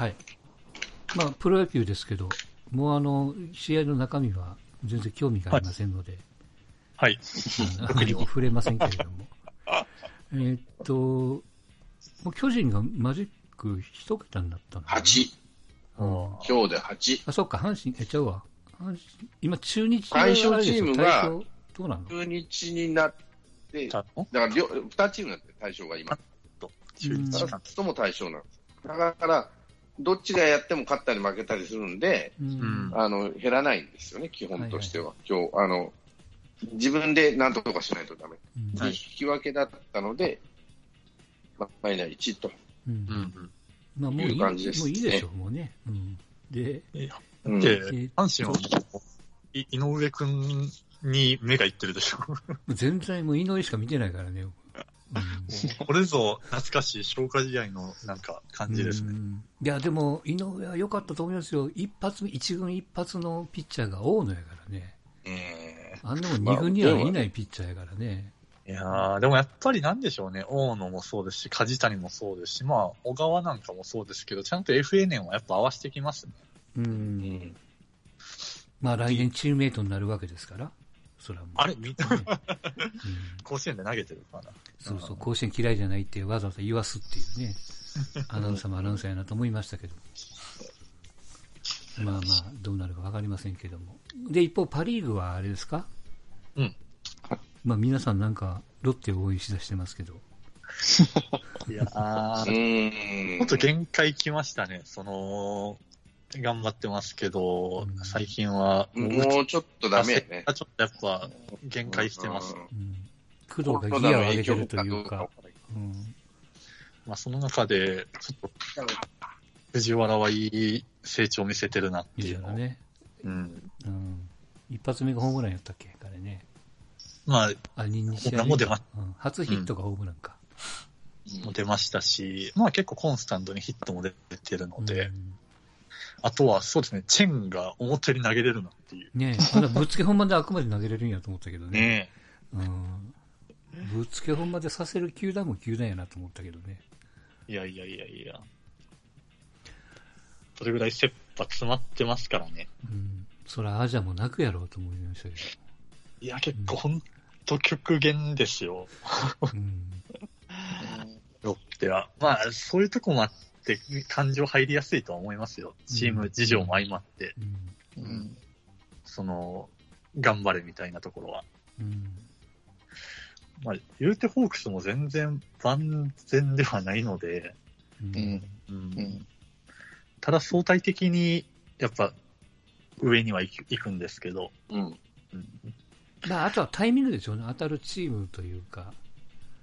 はい。まあ、プロ野球ですけど、もうあの、試合の中身は全然興味がありませんので、はい。あのあまり触れませんけれども。えーっと、もう巨人がマジック一桁になったのかな？8。うん今日で8。あ、そっか、阪神、え、ちゃうわ。阪神今、中日対象チームが対象どうなの？中日になって、だから両、2チームになって対象が今。中日2か。つとも対象なんです。だから、どっちがやっても勝ったり負けたりするんで、うんうんあの、減らないんですよね、基本としては。今日、あの、自分で何とかしないとダメ。うんで引き分けだったので、まあ、マイナー1と。うんうんうん。まあ、もういい、いう感じですもういいでしょう、もうね。うん。で、うんで、ー阪神は井上くんに目がいってるでしょ。全然もう井上しか見てないからね。うんこれぞ懐かしい消化試合のなんか感じですね。うんいや、でも、井上は良かったと思いますよ。一発目、一軍一発のピッチャーが大野やからね。えあんなもん二軍にはいないピッチャーやからね。えいやー、でもやっぱりなんでしょうね。大野もそうですし、梶谷もそうですし、まあ、小川なんかもそうですけど、ちゃんと FA 年はやっぱ合わせてきますね。うん。まあ来年チームメイトになるわけですから。それはもう。あれ？甲子園で投げてるかな。そうそう、甲子園嫌いじゃないってわざわざ言わすっていうね。アナウンサーもアナウンサーやなと思いましたけど。まあまあ、どうなるかわかりませんけども。で、一方、パリーグはあれですか？うん。まあ皆さんなんか、ロッテを応援しだしてますけど。いやうー、ーん。ほんと限界来ましたね。その、頑張ってますけど、うん最近は、もうちょっとダメやね。ちょっとやっぱ限界してます。うん。工藤がギアを上げてるというか。うん。まあ、その中で、ちょっと、藤原はいい成長を見せてるなっていうね。うん。うん。一発目がホームランやったっけ？彼ね。まあ、あ、2、2試合ホームランも出まうん。初ヒットがホームランか。も出ましたし、まあ結構コンスタントにヒットも出てるので、うんあとはそうですね、チェンが表に投げれるなっていう。ねえ、まだぶっつけ本番であくまで投げれるんやと思ったけどね。ねうん。ぶっつけ本番でさせる球団も球団やなと思ったけどね。え。いやいやいやいや。それぐらい切羽詰まってますからね。うん。そらアジャも泣くやろうと思いましたけいや、結構ほんと極限ですよ、ど。うん。ロッテは。まあ、そういうとこもあって、感情入りやすいとは思いますよ。チーム事情も相まって、うん。うんその、頑張れみたいなところは。うん。まあ、言うてホークスも全然万全ではないので、うん。うんうんうんただ相対的に、やっぱ、上には行く行くんですけど、うん。うんまあ、あとはタイミングでしょうね。当たるチームというか。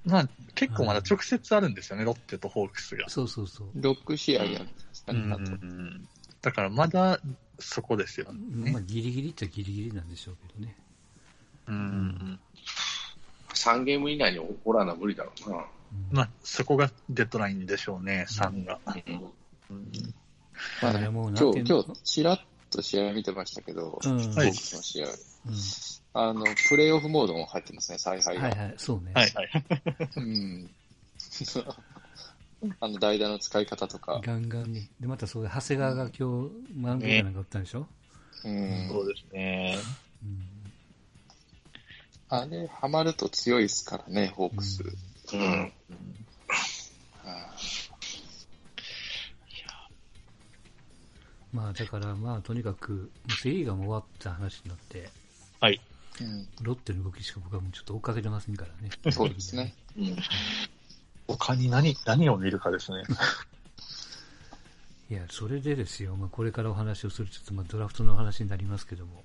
まあ、結構まだ直接あるんですよね、ロッテとホークスが。そうそうそう。6試合やるんですね、あと。ん、だからまだそこですよね。まあ、ギリギリっちゃギリギリなんでしょうけどね。うん3ゲーム以内におらな無理だろうな。うんまあ、そこがデッドラインでしょうね、3が。うんうんまあ今日、今日、ちらっと試合見てましたけど、うん。ホはいークスの試合。うんあの、プレイオフモードも入ってますね、采配が。はいはい、そうね。はいはい。うん。あの、代打の使い方とか。ガンガンに。で、またそういう長谷川が今日、マウンドかなんか打ったんでしょ、うん。そうですね。うんあれ、ハマると強いですからね、ホークス。うん。あまあだからまあとにかく、セリーがもう終わった話になって、はい。ーうん。ロッテの動きしか僕はもうちょっと追っかけてませんからね。そうですね。うん。他に何、何を見るかですね。いや、それでですよ、まあこれからお話をする、ちょっとまあドラフトの話になりますけども、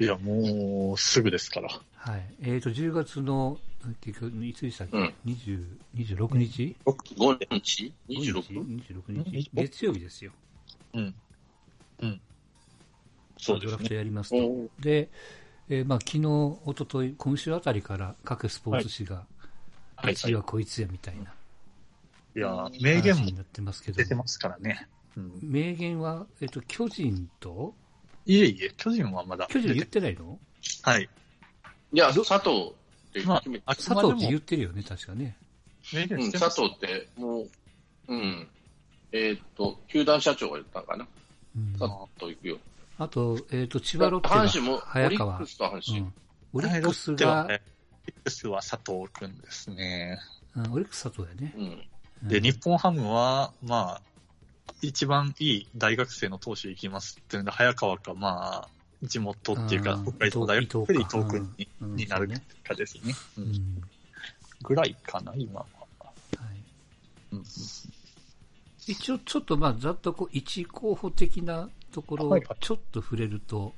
いや、もう、すぐですから。はい。えっ、と、10月の、結局、いつでしたっけ、うん20 26日？5日 ?26? 26日うん月曜日ですよ。うん。うん。そうですね。ドラフトやりますと。で、えーまあ昨日、一昨日今週あたりから各スポーツ紙が、はい。次はこいつやみたいな。いや、名言も話になってますけど出てますからね。うん。名言は、えっと、巨人と、いえいえ、巨人はまだ巨人言っ出ててないの？はい。いや、佐藤ってまあ、佐藤って言ってるよね、確かね。名言うん、佐藤って、もう、うん。えーっと、球団社長が言ったのかな。うんさっと行くよ。あと、えっ、と、千葉ロッテが阪神も、オリッ早川ク。スと阪神。うんオリックスが、ねオリックスは佐藤くんですね。うんオリックス佐藤やね。うん。うんで、日本ハムは、まあ、一番いい大学生の投手行きますっていうんで、早川か、まあ、地元っていうか、うん北海道大学で伊か藤君に,、うんになるかですね。ううんんぐらいかな、今は。はいうん一応、ちょっとまあ、ざっとこう、一候補的なところをはいはいちょっと触れると、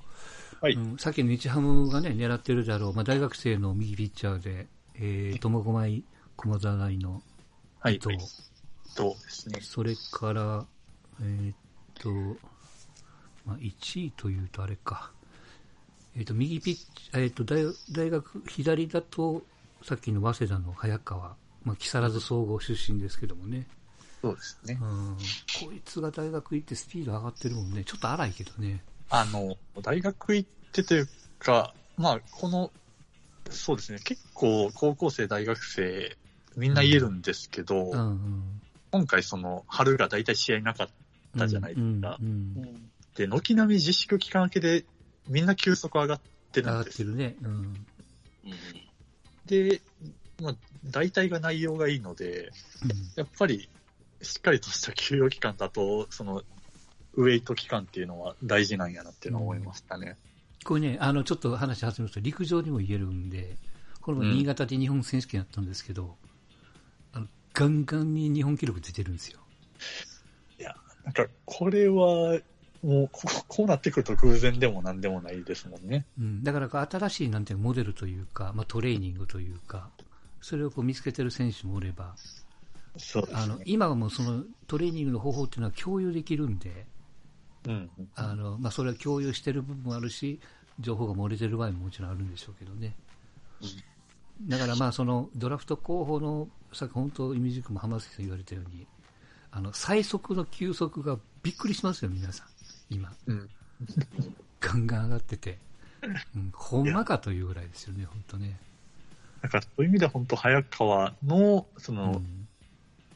はい。うん、さっきの日ハムがね、狙ってるであろう、まあ、大学生の右ピッチャーで、えー、苫小牧駒沢大のはい。伊藤、そうですね。それから、えーっと、まあ、1位というとあれか、えーっと、右ピッチャー、えーっと、大大学、左だと、さっきの早稲田の早川、まあ、木更津総合出身ですけどもね、そうですねう。ん、こいつが大学行ってスピード上がってるもんね、ちょっと荒いけどね。あの、大学行ってというか、まあ、この、そうですね、結構高校生、大学生、みんな言えるんですけど、うんうん。今回その、春が大体試合なかったじゃないですか。うんうんで、軒並み自粛期間明けで、みんな急速上がって上がっるんですてるね。うん。うんで、まあ、大体が内容がいいので、やっぱり、しっかりとした休養期間だと、その、ウェイト期間っていうのは大事なんやなっていうのは思いましたね。これね、あの、ちょっと話始めると、陸上にも言えるんで、これも新潟で日本選手権やったんですけど、あの、ガンガンに日本記録出てるんですよ。なんか、これは、もうこ、こうなってくると偶然でも何でもないですもんね。うん。だから、新しい、なんていうかモデルというか、まあ、トレーニングというか、それをこう見つけてる選手もおれば、そうですあのね、。今はもうそのトレーニングの方法っていうのは共有できるんで、うん。あの、まあ、それは共有してる部分もあるし、情報が漏れてる場合ももちろんあるんでしょうけどね。だからまあ、そのドラフト候補の、さっき本当、イミジクも浜崎さん言われたように、あの、最速の球速がびっくりしますよ、皆さん。今。うん。ガンガン上がってて。うん、ほんまかというぐらいですよね、本当ね。だからそういう意味では本当早川の、その、うん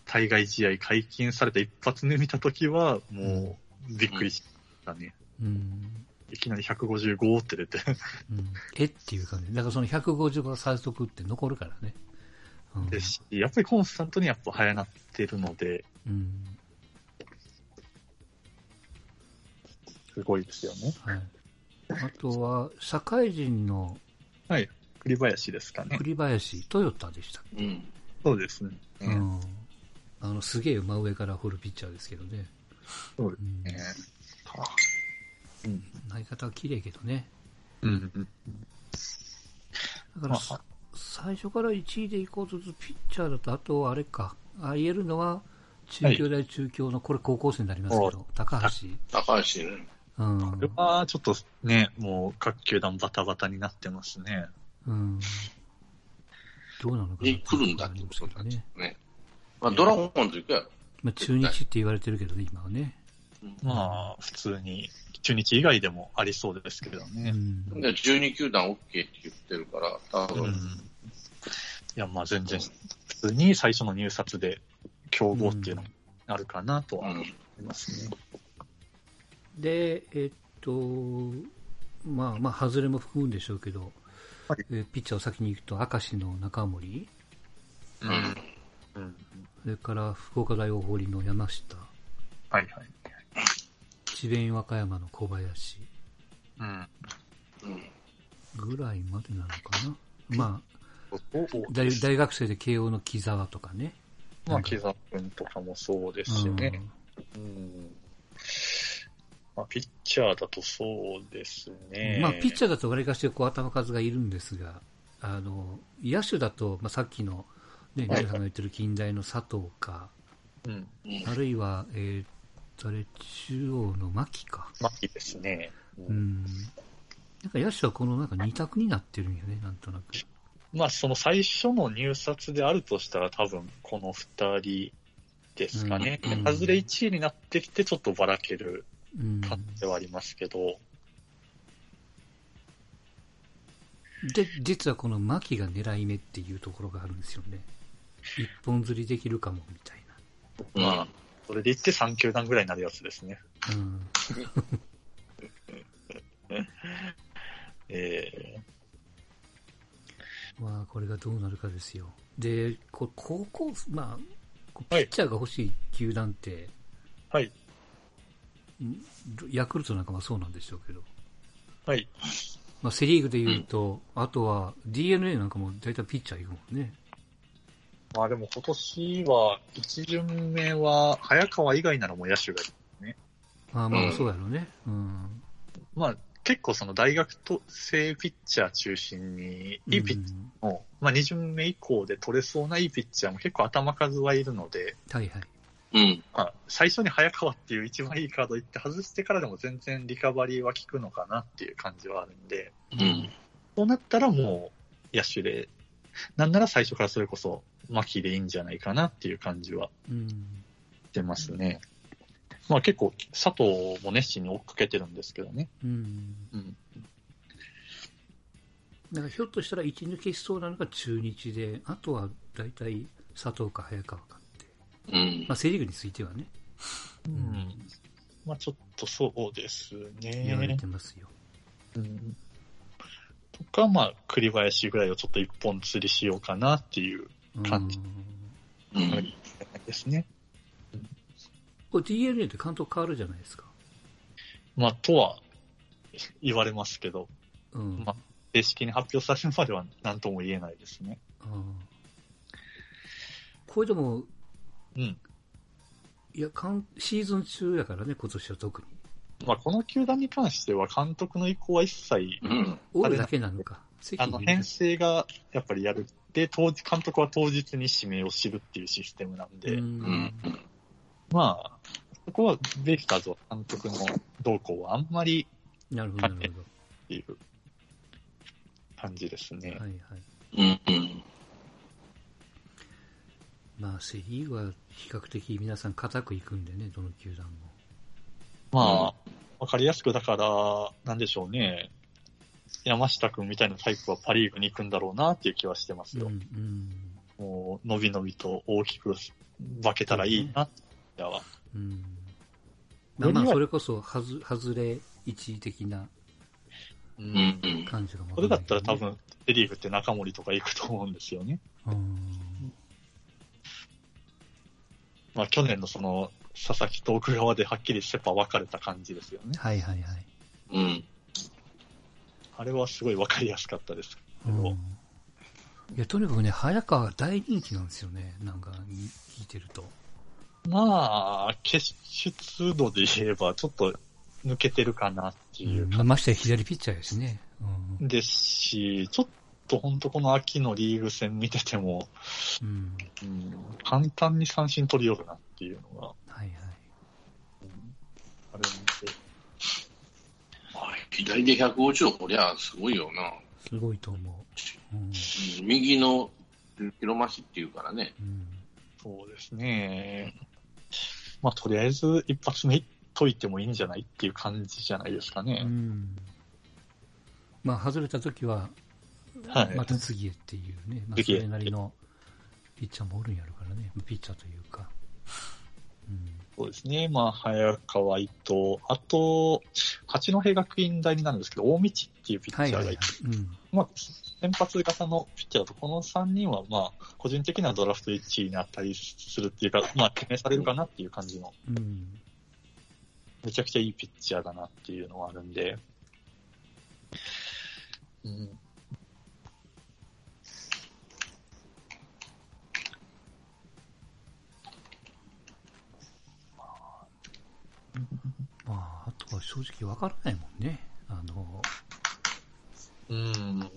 対外試合解禁された一発目見たときは、もう、びっくりしたね。うんいきなり155って出て。うん、えっていう感じ。だからその150が最速って残るからね。うんですし、やっぱりコンスタントにやっぱ早なってるので、うんすごいですよね。はい、あとは、社会人のはい。栗林ですかね。栗林、トヨタでしたっうん。そうですね。け、うん、あのすげえ真上から掘るピッチャーですけどね。そうでうんすね。うん。投げ方は綺麗けどね。うん。うん。だから、まあさ最初から1位で行こうとするピッチャーだと、あとあれか、あ言えるのは、中京大中京の、これ高校生になりますけど、高橋。高橋ね。うんこれはちょっとね、もう各球団バタバタになってますね。うん。どうなのかなに来るんだっていことなんですうのがありますけどね。ね。まあ、ドラゴンズ行くやろ。まあ、中日って言われてるけどね、今はね。まあ、普通に、中日以外でもありそうですけどうね。ん。で12球団 OK って言ってるから、多うん。分、いや、まあ全然、普通に最初の入札で競合っていうのもあるかなとは思いますね。で、えっと、まあまあ、外れも含むんでしょうけど、はいえーピッチャーを先に行くと、明石の中森、うん。うん。それから福岡大大堀の山下、はいはい。智弁和歌山の小林うん。うん。ぐらいまでなのかな。まあ、お大大学生で慶応の木沢とかね。まあ、木澤君とかもそうですしね。うん。まあ、ピッチャーだとそうですね。まあ、ピッチャーだとわりかしこう頭数がいるんですが、あの、野手だと、まあ、さっきの、ね、皆さんが言ってる近代の佐藤か、うん。うんあるいは、えー、誰、中央の牧か。牧ですね。ううん。なんか野手はこのなんか二択になってるんよね、なんとなく。まあ、その最初の入札であるとしたら多分この二人ですかね。うん外れ1位になってきてちょっとばらけるうん。感じではありますけど、で、実はこの牧が狙い目っていうところがあるんですよね。一本釣りできるかも、みたいな。まあ、それで行って3球団ぐらいになるやつですね。うん。えまあ、これがどうなるかですよ。で、こ高校、まあ、ピはいッチャーが欲しい球団って、ー、はい、ん？ヤクルトなんかもそうなんでしょうけど、はい。まあ、セリーグで言うと、あとは DNA なんかも大体ピッチャー行くもんね。まあでも今年は、一巡目は、早川以外ならもう野手がいい。ああまあ、うんそうやろうね。うん。まあ結構その大学と生ピッチャー中心に、いいピッチうんャーも、まあ二巡目以降で取れそうないいピッチャーも結構頭数はいるので、はいはい。うん。まあ最初に早川っていう一番いいカード行って外してからでも全然リカバリーは効くのかなっていう感じはあるんで、うん。そうなったらもう野手で、なんなら最初からそれこそ牧でいいんじゃないかなっていう感じはうん。してますね。まあ結構佐藤も熱心に追っかけてるんですけどね。うん。うん。だからひょっとしたら一抜けしそうなのが中日で、あとは大体佐藤か早川かって。うんまあ、セリーグについてはね、うん。まあちょっとそうです言われね。てますよ。うん。とか、まあ栗林ぐらいをちょっと一本釣りしようかなっていううん感じですね。これ DNA って監督変わるじゃないですか。まあとは言われますけど、うん。まあ正式に発表されるまでは何とも言えないですね。あーこれでも、うん。いや、かんシーズン中やからね、今年は特に。まあこの球団に関しては監督の意向は一切、うん。おるだけなのか。あの編成がやっぱりやる。で、当時、監督は当日に指名を知るっていうシステムなんで、ううんん。まあ、そこはベイスターズは監督の動向はあんまりなるほど、なるほっていう感じですね。ど。はいはい。まあ、セ・リーグは比較的皆さん固くいくんでね、どの球団も。まあ、わかりやすくだから、なんでしょうね。山下くんみたいなタイプはパリーグに行くんだろうなっていう気はしてますうん、よ。うん。もう、のびのびと大きく化けたらいいなっては。うん。まあ、まあ、それこそ、はず、外れ一位的な。感じがそれだったら多分、セリーグって中森とか行くと思うんですよね。うん。まあ、去年のその、佐々木と奥川ではっきりセパ分かれた感じですよね。はいはいはい。うん。あれはすごい分かりやすかったですけど。うん。いや、とにかくね、早川が大人気なんですよね。なんか、聞いてると。まあ、決出度で言えば、ちょっと抜けてるかなっていううんましてや左ピッチャーやしね。うん。ですし、ちょっと本当この秋のリーグ戦見てても、うん。うん、簡単に三振取りよるなっていうのがはいはい。あるんで、まあ左で150を取りゃすごいよな。すごいと思う。うん。うん右の広増しっていうからね。うん。そうですね。まあ、とりあえず一発目いっといてもいいんじゃないっていう感じじゃないですかうね。ん。まあ、外れた時は、はい。また次へっていうね、まあ、それなりのピッチャーもおるんやるからね、ピッチャーというか。うん。そうですね。まあ、早川、伊藤、あと、八戸学院大になるんですけど、大道っていうピッチャーがいて。まあ、先発型のピッチャーだと、この3人は、まあ、個人的なドラフト1位に値するっていうか、まあ、決めされるかなっていう感じの、うん。めちゃくちゃいいピッチャーだなっていうのはあるんで、うん。は正直わからないもんね。あの、うん。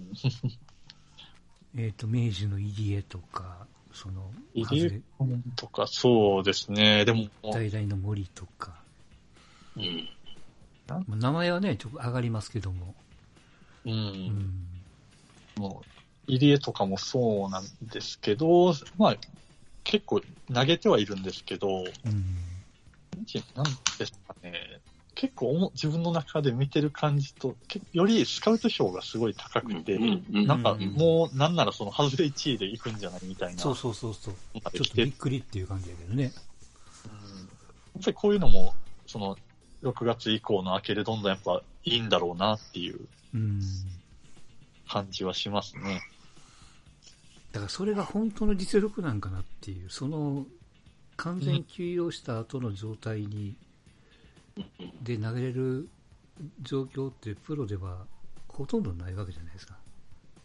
えっ、と、明治の入江とか、その、入江君とか、そうですね。でも、大々の森とか、うん。まあ名前はね、ちょっと上がりますけども。う。うんん。もう、入江とかもそうなんですけど、まあ、結構投げてはいるんですけど、うん。なんですかね、結構自分の中で見てる感じと、けよりスカウト票がすごい高くて、うんうんなんかうんもうなんならその外れ1位で行くんじゃないみたいな。そうそうそうそう。ちょっとびっくりっていう感じだけどね。うんぱりこういうのも、その、6月以降の明けでどんどんやっぱいいんだろうなっていううん。感じはしますね。だからそれが本当の実力なんかなっていう、その完全休養した後の状態に、で投げれる状況ってプロではほとんどないわけじゃないですか。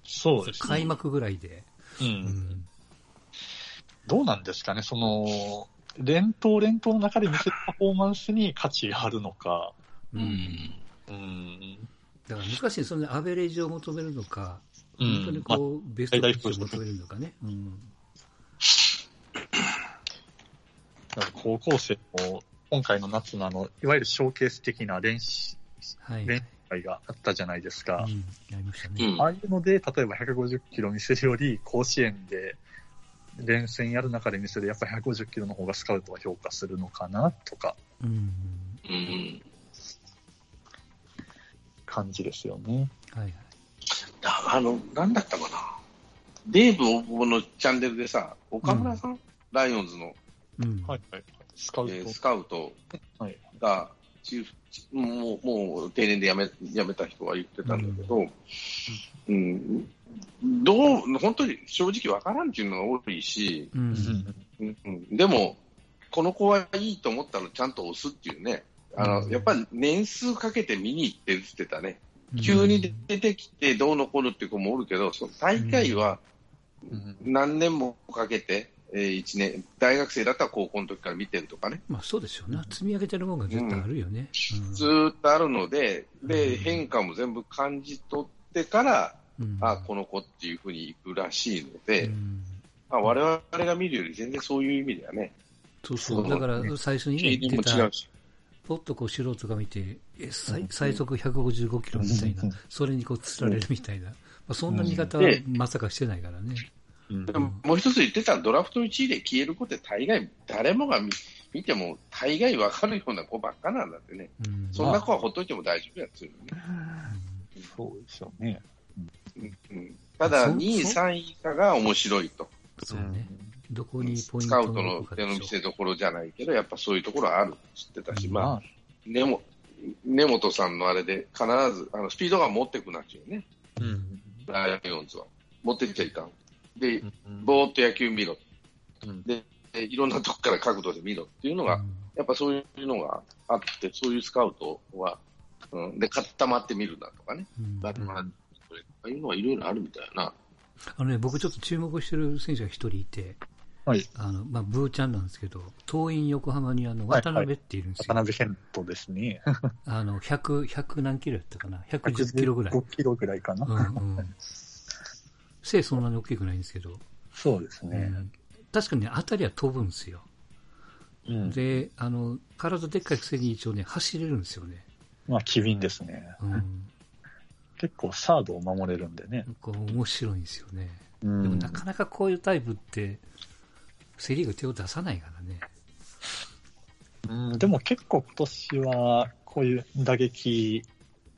そうですね。開幕ぐらいで。う。うんん。どうなんですかね、その、連投連投の中で見せるパフォーマンスに価値があるのか。う。うんん。うん。だから難しい、そのアベレージを求めるのか、うん本当にこう、ベストピッチを求めるのかね。うん。高校生も、今回の夏のあの、いわゆるショーケース的な練習はい。練習会があったじゃないですか。うん、やりましたうね。んああいうので、例えば150キロ見せるより、甲子園で連戦やる中で見せる、やっぱり150キロの方がスカウトは評価するのかなとか、うん。うん。感じですよね。はいはい。だあの、なんだったかな。デーブ大久保のチャンネルでさ、岡村さん、ライオンズの、うん。はいはい。スカウト。えースカウト。はい。が、チーフもう、もう定年で辞め辞めた人は言ってたんだけど、うん、どう、本当に正直わからんっていうのが多いし、う。うん。んうん。うん、でも、この子はいいと思ったらちゃんと押すっていうね、あの、うん。やっぱり年数かけて見に行ってるって言ってたね。うん。急に出てきてどうのこうのっていう子もおるけど、その大会はうん。何年もかけて、えー一年、大学生だったら高校の時から見てるとかね、まあそうでしょうな。積み上げてるもんが絶対あるよね。ずーっとあるので、うで、ん変化も全部感じ取ってから、うん。あこの子っていうふうに行くらしいので、うんまあ、我々が見るより全然そういう意味ではね、そうそう。だから最初に言ってた験も違う、し。ポッとこう素人が見て、え最最速155キロみたいなうん、それにこう釣られるみたいな。まあ、そんな見方はでまさかしてないからね。うんでももう一つ言ってたドラフト1位で消える子って大概、誰もが見見ても大概わかるような子ばっかなんだってね。うん。そんな子はほっといても大丈夫やつよね。そうですよね。うんうんただ、そ2位、そ3位以下が面白いと。そうね。どこにポインスカウトの手の見せ所じゃないけど、やっぱそういうところはあるって言ってたし、うんまあ、根も根本さんのあれで必ず、あのスピードが持ってくなっちゃうよね、うん。ライオンズは。持ってっちゃいかん。で、うんぼーっと野球見ろ。うんで、でいろんなとこから角度で見ろっていうのが、うんやっぱそういうのがあって、そういうスカウトは、うん、で、固まってみるなとかね、うんバットマンこれああいうのはいろいろあるみたいな。あのね、僕ちょっと注目してる選手が一人いて、はい。あの、まあ、ブーちゃんなんですけど、桐蔭横浜にあの、渡辺っているんですよ。渡辺健人ですね。あの、100、100何キロやったかな ?110 キロぐらい。5キロぐらいかな。うんうん。背そんなに大きくないんですけど、そうですね。うん確かにね、当たりは飛ぶんですよ。うん。で、あの、体でっかいくせに一応ね、走れるんですよね。まあ、機敏ですね。うん。結構サードを守れるんでね。こう面白いんですよね。うでもんなかなかこういうタイプって、セリーグ手を出さないからね。うん、でも結構今年は、こういう打撃、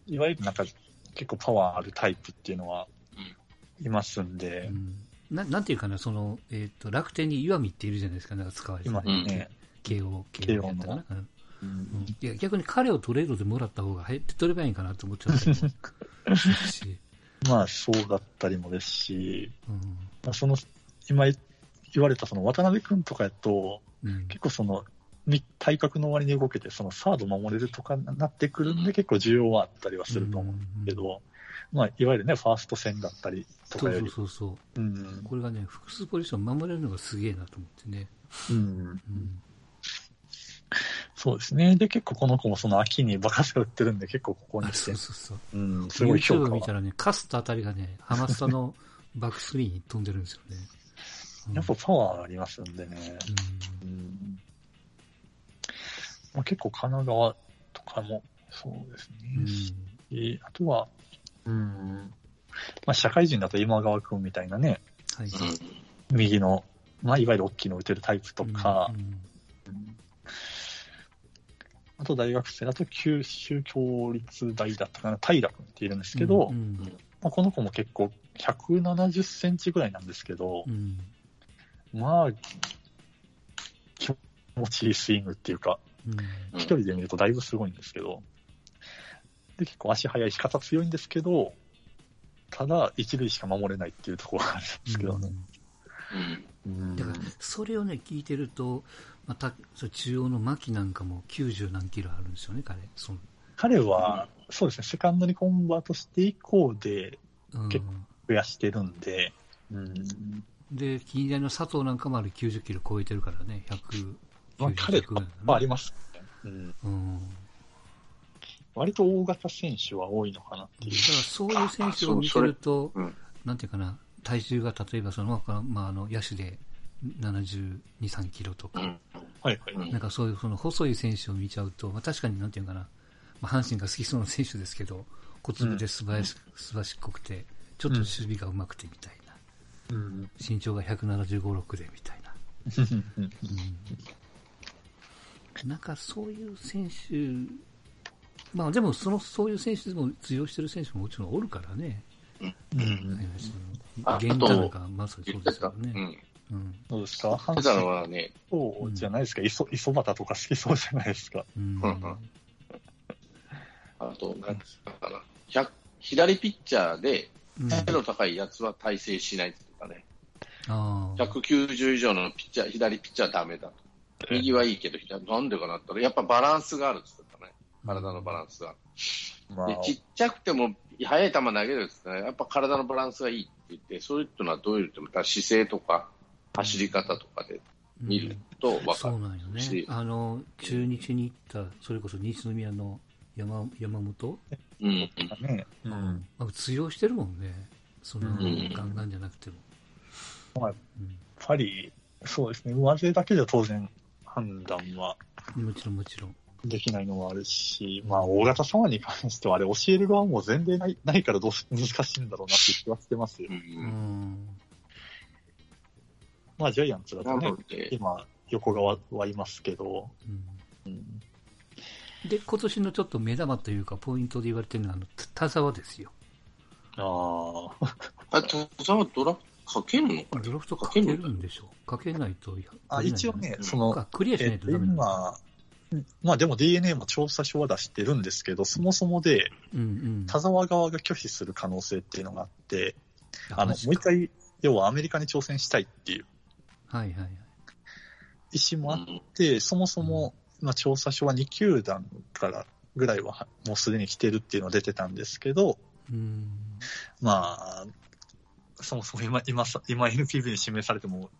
いわゆるなんか結構パワーあるタイプっていうのはいますんで。う、ん。ななんていうかな、その、えっ、と、楽天に岩見っているじゃないですか、なんか使われて。ね、慶応、慶応やったかな。うん。うん。いや、逆に彼をトレードでもらった方が、はい、手っ取ればいいんかなと思っちゃったりもし、まあそうだったりもですし、うん。まあ、その、今言われたその渡辺君とかやと、うん。結構その、み体格の割に動けて、そのサード守れるとかなってくるんで、結構需要はあったりはすると思うんですけど、まあ、いわゆるね、ファースト戦だったりとそうそかより、うそうそう。うん、これがね、複数ポジション守れるのがすげえなと思ってね。うん、うん。そうですね。で、結構この子もその秋にバカスが売ってるんで、結構ここにあ来てそう、そうそう。うん、すごい評価は。見たらね、カスとあたりがね、ハマスタの バックスリーに飛んでるんですよね。うんやっぱパワーありますんでね。うんうんまあ、結構神奈川とかもそうですうんね。えーあとは、うん、まあ、社会人だと今川君みたいなね、はい。右の、まあ、いわゆる大きいの打てるタイプとか、うんうんあと大学生だと九州共立大だったかな、平君っているんですけど、うんまあ、この子も結構170センチぐらいなんですけど、うん。まあ、気持ちいいスイングっていうか、一人で見るとだいぶすごいんですけど、で、結構足速いし、肩強いんですけど、ただ、一塁しか守れないっていうところがあるんですけどね。うん。だから、それをね、聞いてると、また、そう中央の牧なんかも90何キロあるんですよね、彼。その彼は、そうですね、セカンドにコンバートして以降でうん、結増やしてるんで、うん、で、近代の佐藤なんかもあれ90キロ超えてるからね、まあ、190彼ぐらいはありまますね、うん。うん。割と大型選手は多いのかなっていう。だからそういう選手を見てると、うん。なんていうかな、体重が例えばその、まあ、あの、野手で72、3キロとか、うん。はいなんかそういうその細い選手を見ちゃうと、まあ、確かになんていうかな、まあ、阪神が好きそうな選手ですけど、小粒で素晴らし,、素晴らしっこくて、ちょっと守備が上手くてみたいな、うん。身長が175、6でみたいな。うんうん、なんかそういう選手、まあでもその、そういう選手でも通用してる選手ももちろんおるからね。うんあ源田なんかまさにそうですよね。ん。うん。どうですか？阪神はね、そうじゃないですか、磯磯端とか好きそうじゃないですか。うん。うんうんあと、なんつったかな。100左ピッチャーで、うん背の高いやつは体制しないって言ってたね。ああ。190以上のピッチャー、左ピッチャーはダメだと。右はいいけど、左なんでかなったら、やっぱバランスがあるって言ってたね。体のバランスが。まあで、ちっちゃくても速い球投げるって言ってね、やっぱ体のバランスがいいって言って、そういうのはどういうと姿勢とか、走り方とかで見ると分かる。そうなんよねし。あの、中日に行った、それこそ西宮の山山本、うん。ね、うん。まあ、通用してるもんね。その、うんガンガンじゃなくても。まあ、やっうんぱり、そうですね、上背だけじゃ当然判断はもちろんもちろん。できないのもあるし、まあ、大型様に関しては、あれ、教える側も前例ない ないからどうし 難しいんだろうなって気はしてますよ。う。。うん。ん。まあ、ジャイアンツだなとねの、で、今、横側はいますけど、うん。うん、で、今年のちょっと目玉というか、ポイントで言われてるのは、あの、田沢ですよ。ああ、あ、田沢ドラフトかけるのかドラフトかけるんでしょう。かけないと、あ一応ね、その、あクリアしなえっと、いとダメまあでも DNA も調査書は出してるんですけど、そもそもで。田沢側が拒否する可能性っていうのがあって、あの、もう一回、要はアメリカに挑戦したいっていうはいはいはい。意思もあっうんて、そもそも、まあ、調査書は2球団からぐらいはもうすでに来てるっていうのが出てたんですけど、うん。まあ、そもそも今、今さ、今 NPB に指名されても、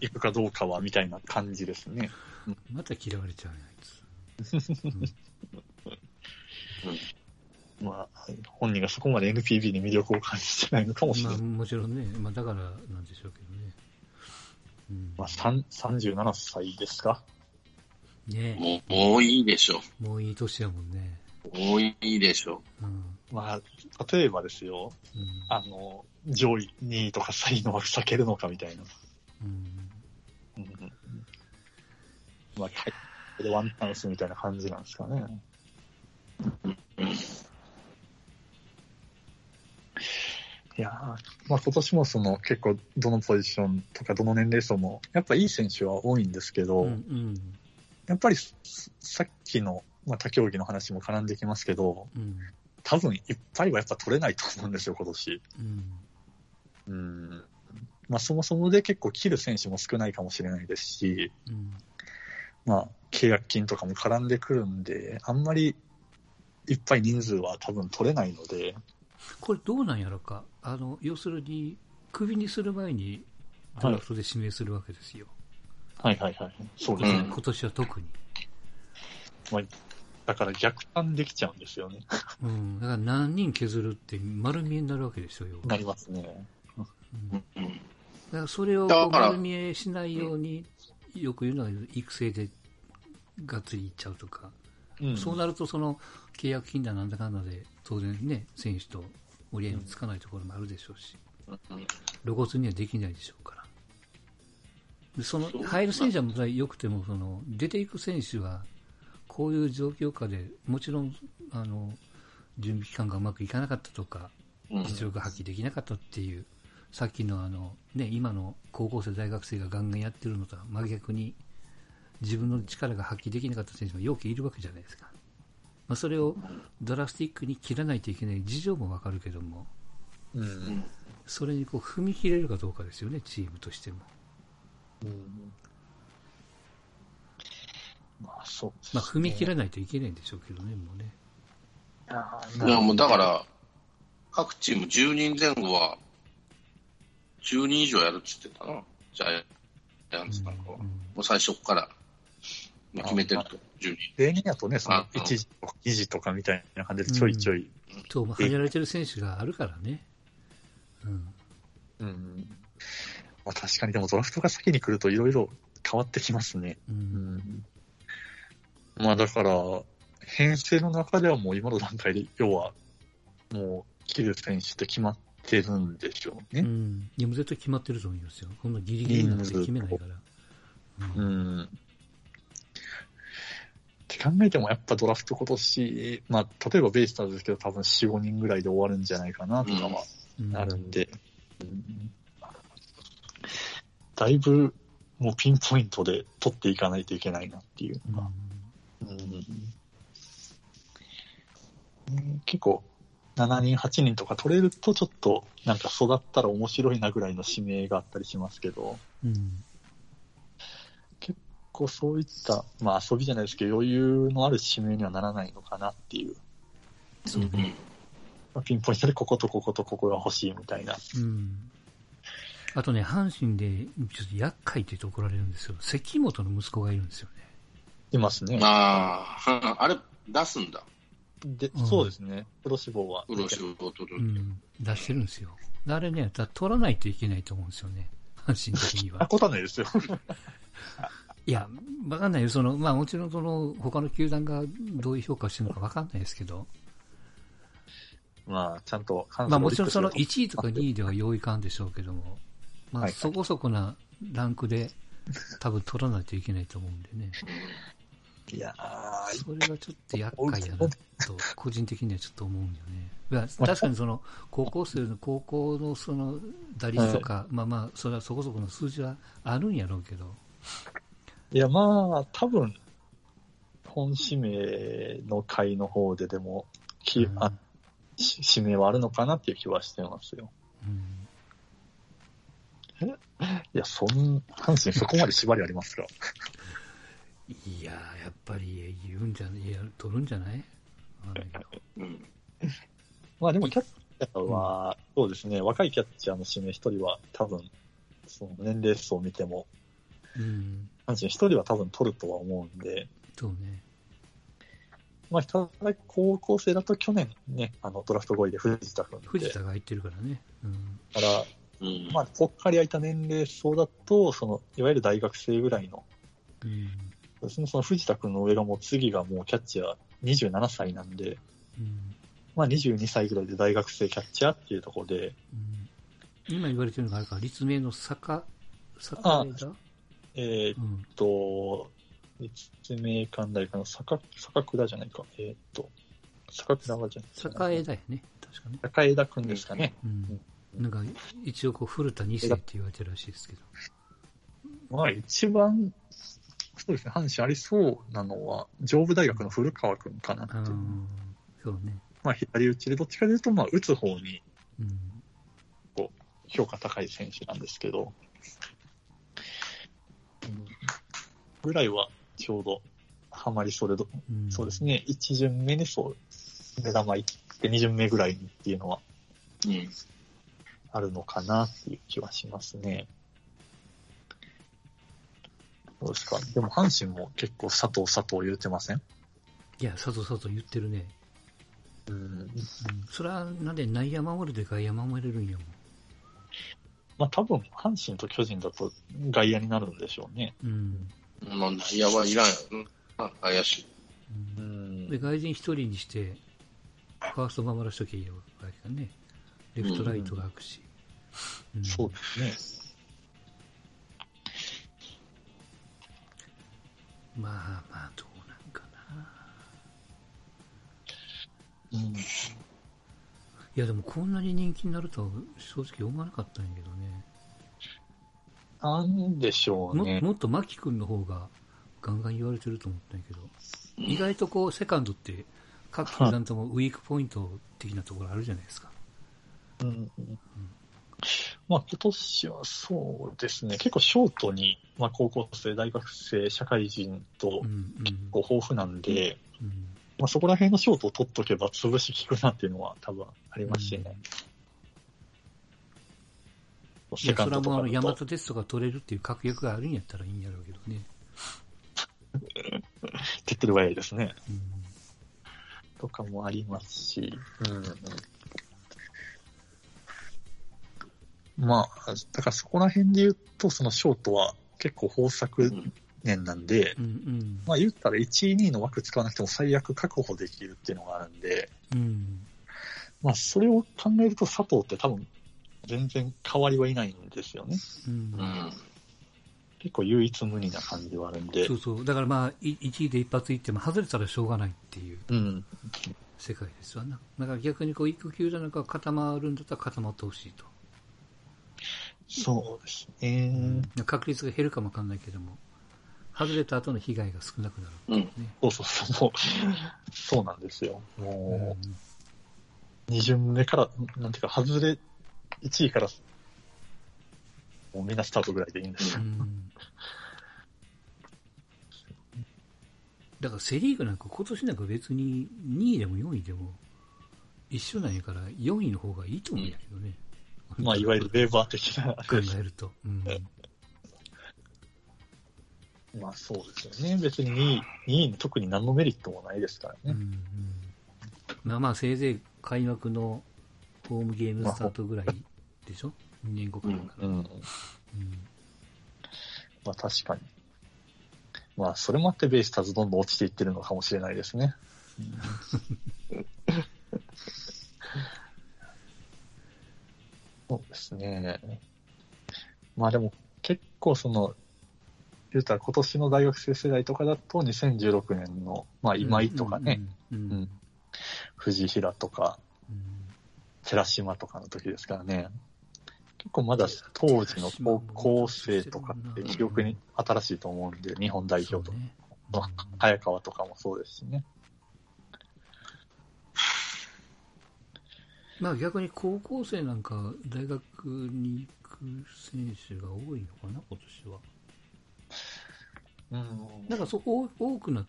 行くかどうかは、みたいな感じですね。また嫌われちゃうね、あいつ。まあ、本人がそこまで NPB に魅力を感じてないのかもしれまあ、ない。もちろんね、まあ、だからなんでしょうけどね。うん。まあ、3 37歳ですか？ねもう、もういいでしょもういい年やもんね。う。もういいでしょうん。まあ、例えばですよ、うん。あの、上位2位とか3位の枠避けるのかみたいな。うん。うんまあ、はいこれワンチャンスみたいな感じなんですかね。いやーまあ今年もその結構どのポジションとかどの年齢層もやっぱいい選手は多いんですけど、うんうん。やっぱりささっきの、まあ、他競技の話も絡んできますけど、うん。多分いっぱいはやっぱ取れないと思うんですよ、今年。うん。うん。まあそもそもで結構切る選手も少ないかもしれないですし、うん。まあ契約金とかも絡んでくるんで、あんまりいっぱい人数は多分取れないので、これどうなんやろか。あの、要するに、クビにする前に、ドラフトで指名するわけですよ。はいはいはい。そうですね。うん今年は特に。まあ、だから逆算できちゃうんですよね。うん。だから何人削るって丸見えになるわけでしょよ。なりますね。うん。だからそれを丸見えしないように、よく言うのは育成でがっつりいっちゃうとか、うんそうなるとその契約金だなんだかんだで当然ね、選手と折り合いのつかないところもあるでしょうし、露骨にはできないでしょうから。でその入る選手は良くてもその出ていく選手はこういう状況下でもちろんあの準備期間がうまくいかなかったとか、うん。実力発揮できなかったっていう、さっきのあの、ね、今の高校生、大学生がガンガンやってるのとは真逆に、自分の力が発揮できなかった選手もよくいるわけじゃないですか。まあ、それをドラスティックに切らないといけない事情もわかるけども、うん。それにこう踏み切れるかどうかですよね、チームとしても。うん。まあ、そうですまあ、踏み切ららないといけないんでしょうけどね、もうね。いや、もうだから、各チーム10人前後は、10人以上やるって言ってたな、ジャイアンツなんかは。うんもう最初から、まあ、決めてると、10人。例年やとね、そのあ1時とか2時とかみたいな感じでちょいちょい、そう、まあ、はやられてる選手があるからね。うん。うん。まあ確かにでもドラフトが先に来るといろいろ変わってきますね。う。うんん。まあだから、編成の中ではもう今の段階で、要は、もう、切る選手って決まってるんでしょううね。ん。いや、もう絶対決まってると思いますよ。こんなギリギリになって決めないから。ううん。ん。って考えてもやっぱドラフト今年、まあ例えばベイスターズですけど多分4、5人ぐらいで終わるんじゃないかなとかはうんあるんで、うんだいぶもうピンポイントで取っていかないといけないなっていうのが、うんうん結構7人、8人とか取れるとちょっとなんか育ったら面白いなぐらいの指名があったりしますけど、うん。結構そういった、まあ遊びじゃないですけど余裕のある指名にはならないのかなっていう、そうね。まあピンポイントでこことこことここが欲しいみたいな。うん。あとね、阪神でちょっと厄介って言うと怒られるんですよ。関本の息子がいるんですよね。いますね。ああ、あれ、出すんだ。で、うんそうですね。プロ志望は。プロ仕事取る。うん。出してるんですよ。あれね、だ取らないといけないと思うんですよね。阪神的にあ、は。ないですよ。いや、わかんないよ。その、まあもちろんその、他の球団がどういう評価をしてるのかわかんないですけど、まあ、ちゃんと、ままあもちろんその1位とか2位では用意かんでしょうけども、まはいあそこそこなランクで多分取らないといけないと思うんでね。いやー。それがちょっと厄介やな。と、個人的にはちょっと思うんよね。確かにその、高校生の、高校のその打率とか、まあまあ、それはそこそこの数字はあるんやろうけど、いや、まあ、多分、本指名の会の方ででも、きうん。あし指名はあるのかなっていう気はしてますよ。うん。いや、そん、阪神そこまで縛りありますか？いやー、やっぱり言うんじゃない、いや、取るんじゃない？わかんないけど。うん。まあでも、キャッチャーは、そうですね、若いキャッチャーの指名一人は、多分、その年齢層を見ても、うん、一人は多分取るとは思うんで、そうね。まあ、ただ、高校生だと去年ね、あの、ドラフト5位で藤田君で。藤田が入ってるからね。うん。だから、うん。まあ、ぽっかり空いた年齢層だと、その、いわゆる大学生ぐらいの、うん。そうですね、その藤田君の上がもう次がもうキャッチャー27歳なんで、うん。まあ22歳ぐらいで大学生キャッチャーっていうところで、うん今言われてるのがあるから、立命の坂、坂枝えーっうん。と、立命館大かの坂、坂倉じゃないか、えーっと、坂倉はじゃない坂枝やね。確かね。坂枝君ですかね。うん。なんか、一応こう、古田二世って言われてるらしいですけど。まあ一番、そうですね、阪神ありそうなのは、上武大学の古川君かなっていう。うん。そうね。まあ左打ちでどっちかというと、まあ打つ方にうん。評価高い選手なんですけど、うんぐらいはちょうどハマりそれど、うん、そうですね、1巡目にそう、目玉いって2巡目ぐらいにっていうのはうん。あるのかなっていう気はしますね。どうですか？でも阪神も結構佐藤佐藤言ってません？いや、佐藤佐藤言ってるね。うん。うん。それは、なんで内野守るで外野守れるんやもん。まあ多分、阪神と巨人だと外野になるんでしょうね。うん。まあ、内野はいらんやろな。怪しい。う。うんんで、外人一人にして、ファースト守らしときゃいいわけだね。レフトライトが空くし。うんそうですね。まあまあ、どうなんかな。うん。いや、でもこんなに人気になるとは正直思わなかったんやけどね。なんでしょうもね。もっと牧君の方がガンガン言われてると思ったんやけど、意外とこう、セカンドって、各球団ともウィークポイント的なところあるじゃないですか。うんまあ今年はそうですね、結構ショートに、まあ高校生、大学生、社会人とうん、うん。こう豊富なんで、うんまあそこら辺のショートを取っとけば潰し効くなっていうのは多分ありますしね。いや、それはもうあの、だと山田哲人が取れるっていう確約があるんやったらいいんやろうけどね。手っ取り早いですね。うんとかもありますし、うんまあ、だからそこら辺で言うと、そのショートは結構豊作年なんで、うんうん。まあ言ったら1位、2位の枠使わなくても最悪確保できるっていうのがあるんで、うん。まあそれを考えると佐藤って多分全然変わりはいないんですよね。うんうん。結構唯一無二な感じはあるんでそ。うそう。だからまあ、い1位で一発いっても外れたらしょうがないっていううん。世界ですわな。だから逆にこう、育休じゃなく固まるんだったら固まってほしいと。そうですね。確率が減るかもわかんないけども、外れた後の被害が少なくなるっていうね。そうそうそう。そうなんですよ。うんもう、2巡目から、なんていうか、外れ、1位から、もうみんなスタートぐらいでいいんですよ。うんだからセリーグなんか今年なんか別に2位でも4位でも一緒なんやから4位の方がいいと思うんやけどね。まあ、いわゆるウェーバー的な、考えると。うん。まあそうですよね。別に2位、2位に特に何のメリットもないですからね。うんうんまあまあせいぜい開幕のホームゲームスタートぐらいでしょ ?2 年後くらいから。うん。うんまあ確かに。まあそれもあってベイスターズどんどん落ちていってるのかもしれないですね。そうですね。まあでも結構その、言うたら今年の大学生世代とかだと2016年の、まあ今井とかね、。藤平とかうん寺島とかの時ですからね。結構まだ当時の高校生とかって記憶に新しいと思うんで、日本代表とか、ね早川とかもそうですしね。まあ逆に高校生なんか大学に行く選手が多いのかな、今年は。うんなんかそこ多くなっ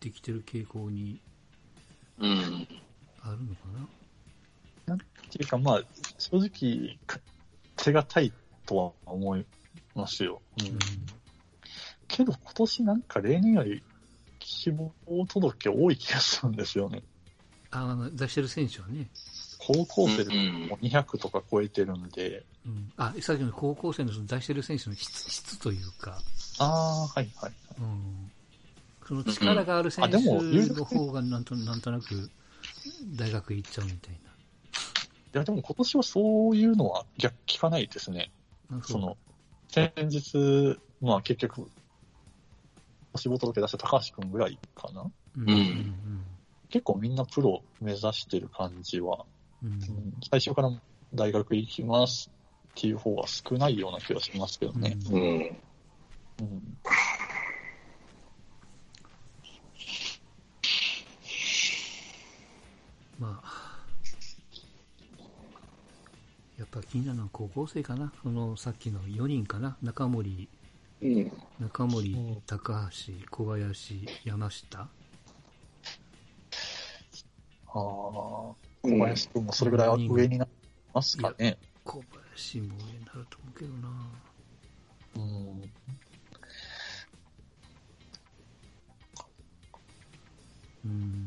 てきてる傾向にうん。あるのかな。っていうかまあ、正直、か手堅いとは思いますよ。うんけど今年なんか例年より希望届多い気がするんですよね。ああ、出してる選手はね。高校生でうんも200とか超えてるんで、うん、あ、さっきの高校生のその出してる選手の質質というか、ああ、はいはい。うん、その力がある選あでも手。の方がなんとなんとなく大学行っちゃうみたいいや、でも今年はそういうのは逆聞かないですね。その、先日、まあ結局、お仕事届け出した高橋くんぐらいかな。うん、うん。結構みんなプロ目指してる感じは、うん最初から大学行きますっていう方は少ないような気がしますけどね。うんうん。うんまあ、やっぱ気になるのは高校生かな。そのさっきの4人かな。中森、うん。中森うん、高橋、小林、山下。ああ、小林くんもそれぐらい上になりますかね。小林も上になると思うけどな。うんうん。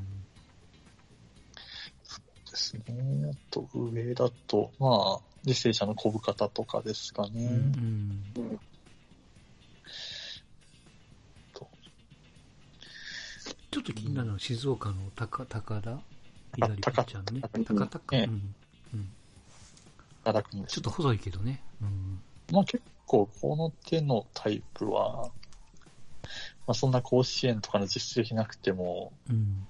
ですね。あと上だと、まあ、履正社の小深田とかですかね。うん。とちょっと気になるのは静岡の高高田？左ピッチャーのね。高高田か。ええうん。うん。奈良君ですちょっと細いけどね。うん。まあ結構この手のタイプは、まあそんな甲子園とかの実績なくても、うん。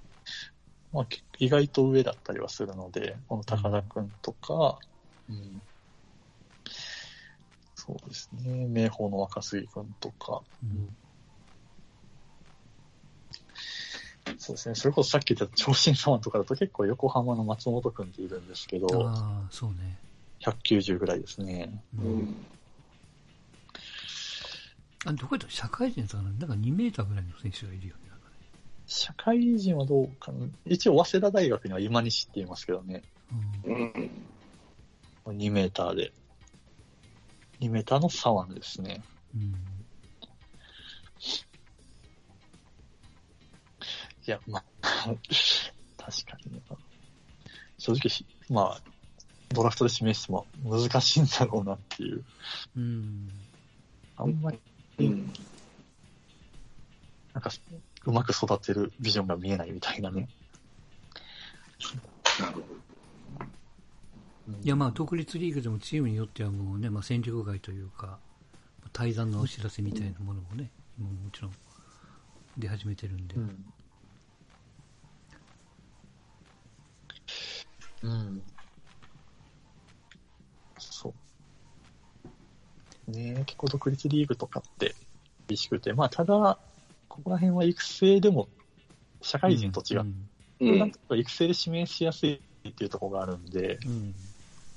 まあけ意外と上だったりはするので、この高田くんとか、うんそうですね、明豊の若杉くんとか、うん。そうですね。それこそさっき言った長身左腕とかだと結構横浜の松本くんっているんですけど、ああ、そうね。190ぐらいですね。ううんん。あどこやったら社会人だったかななんか2メーターぐらいの選手がいるよね。社会人はどうかな？一応、早稲田大学には今西って言いますけどね。うんうん。2メーターで。2メーターの左腕ですね。うんいや、まあ、確かにね。正直し、まあ、ドラフトで示しても難しいんだろうなっていう。うんあんまり、うん。なんか、うまく育てるビジョンが見えないみたいなね。なるほど。うんいやまあ独立リーグでもチームによってはもうね、まあ、戦力外というか退団のお知らせみたいなものもね、今もちろん出始めてるんで、うん。うん。そう。ねえ結構独立リーグとかって厳しくて、まあただ、ここら辺は育成でも社会人と違って、うなんん。とか育成で指名しやすいっていうところがあるんで、うんうん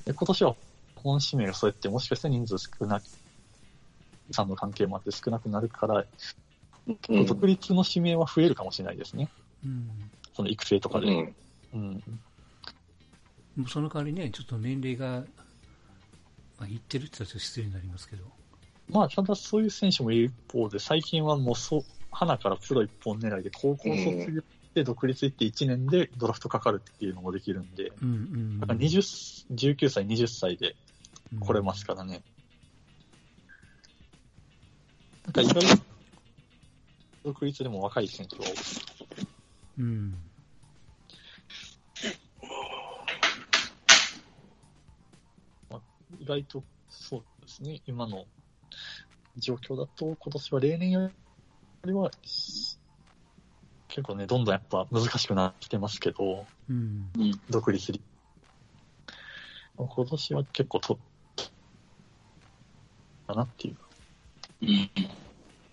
で今年は本指名がそうやってもしかしたら人数少なく、さんの関係もあって少なくなるから、うん独立の指名は増えるかもしれないですね。うんその育成とかで。うん。うん。もうその代わりねちょっと年齢が、まあ、いってるって言ったら失礼になりますけど、まあ、ただそういう選手もいる一方で、最近はもうそう、花からプロ一本狙いで、高校卒業して独立行って1年でドラフトかかるっていうのもできるんで、うんうんだから20、19歳、20歳で来れますからね。なんか意外と独立でも若い選手が多くてうん意外とそうですね、今の状況だと、今年は例年よりは、結構ね、どんどんやっぱ難しくなってきてますけど、うん。独立リ今年は結構と、だなっていう。うん